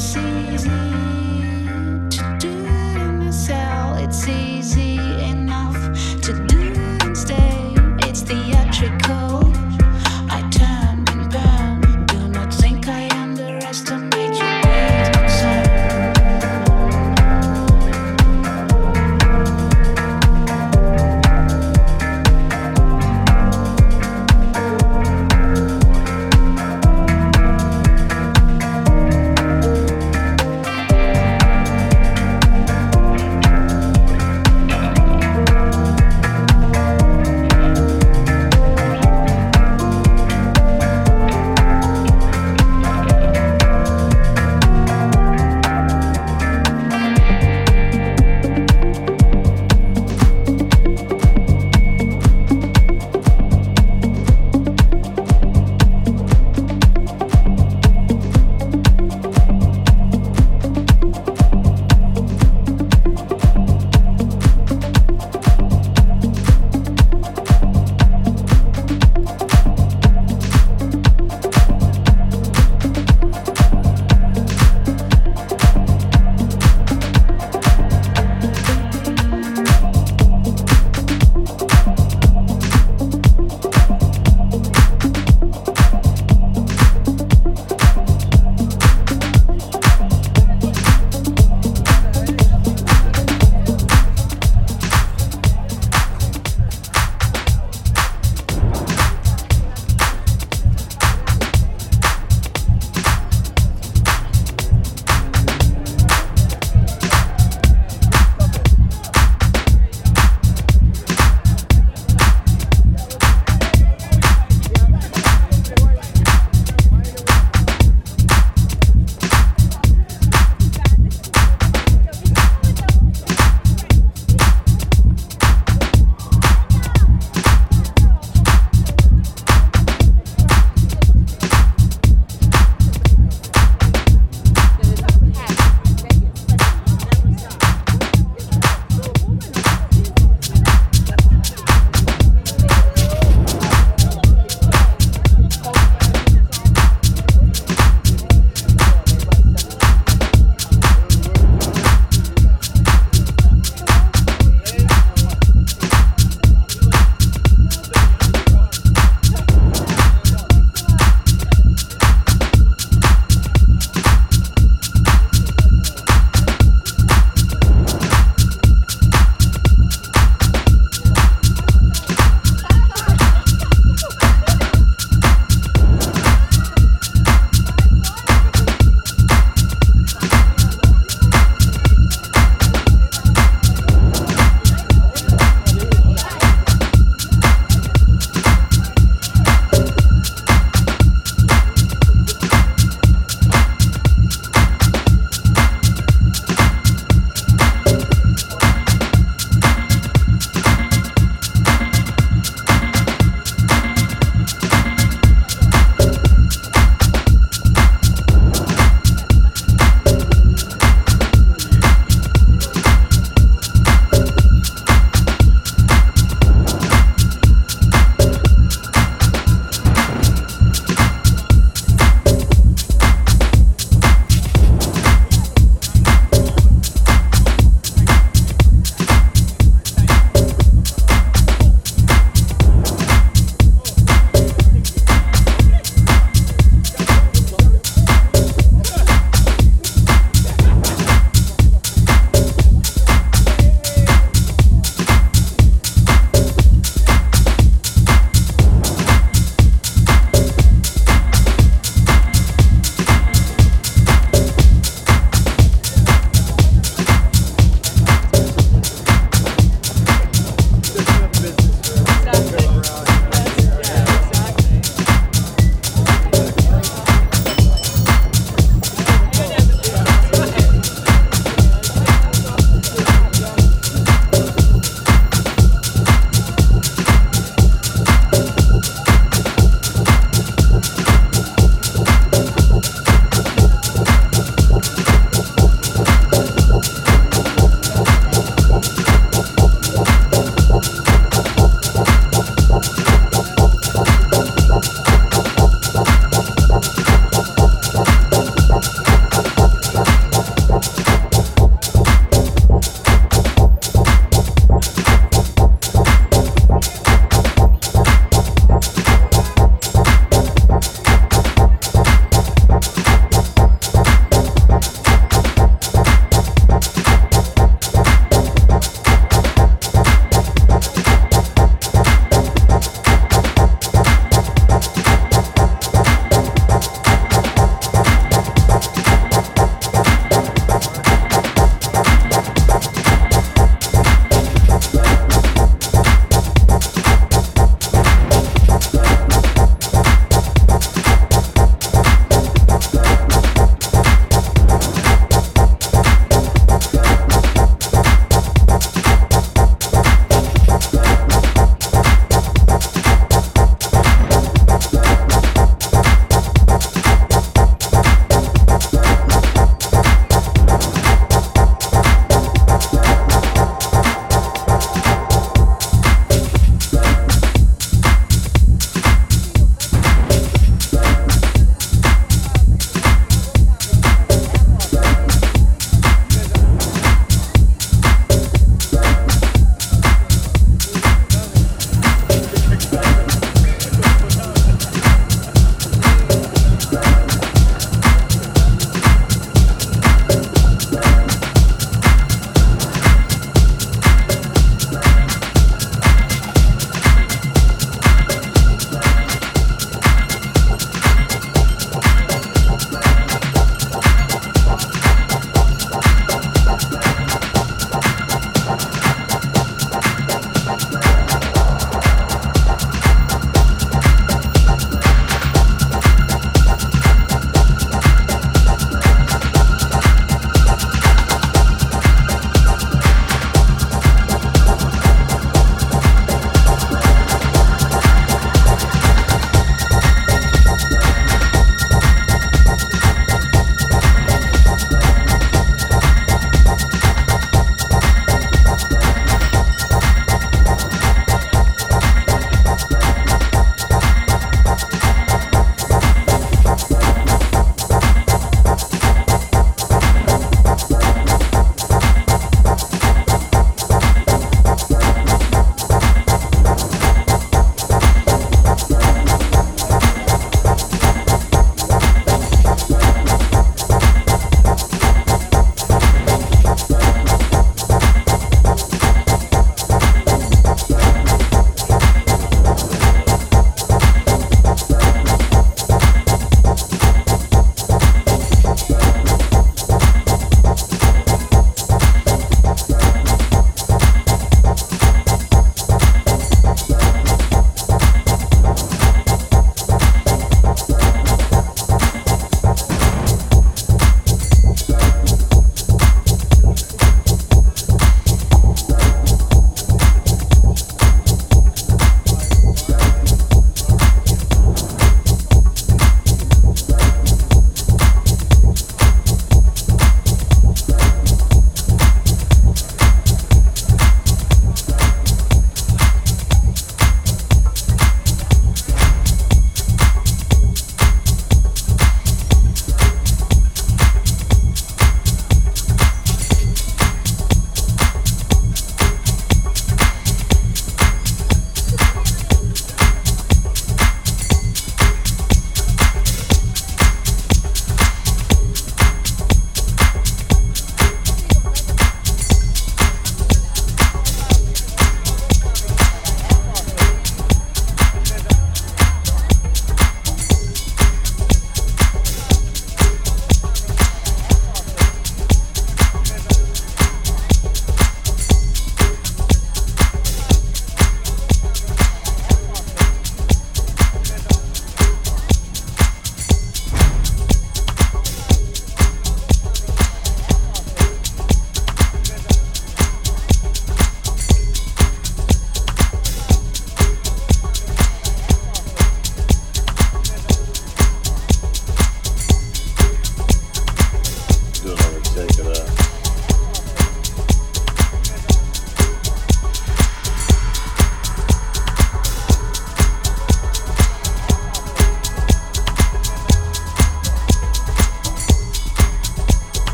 it's easy to do it in to cell. It's easy.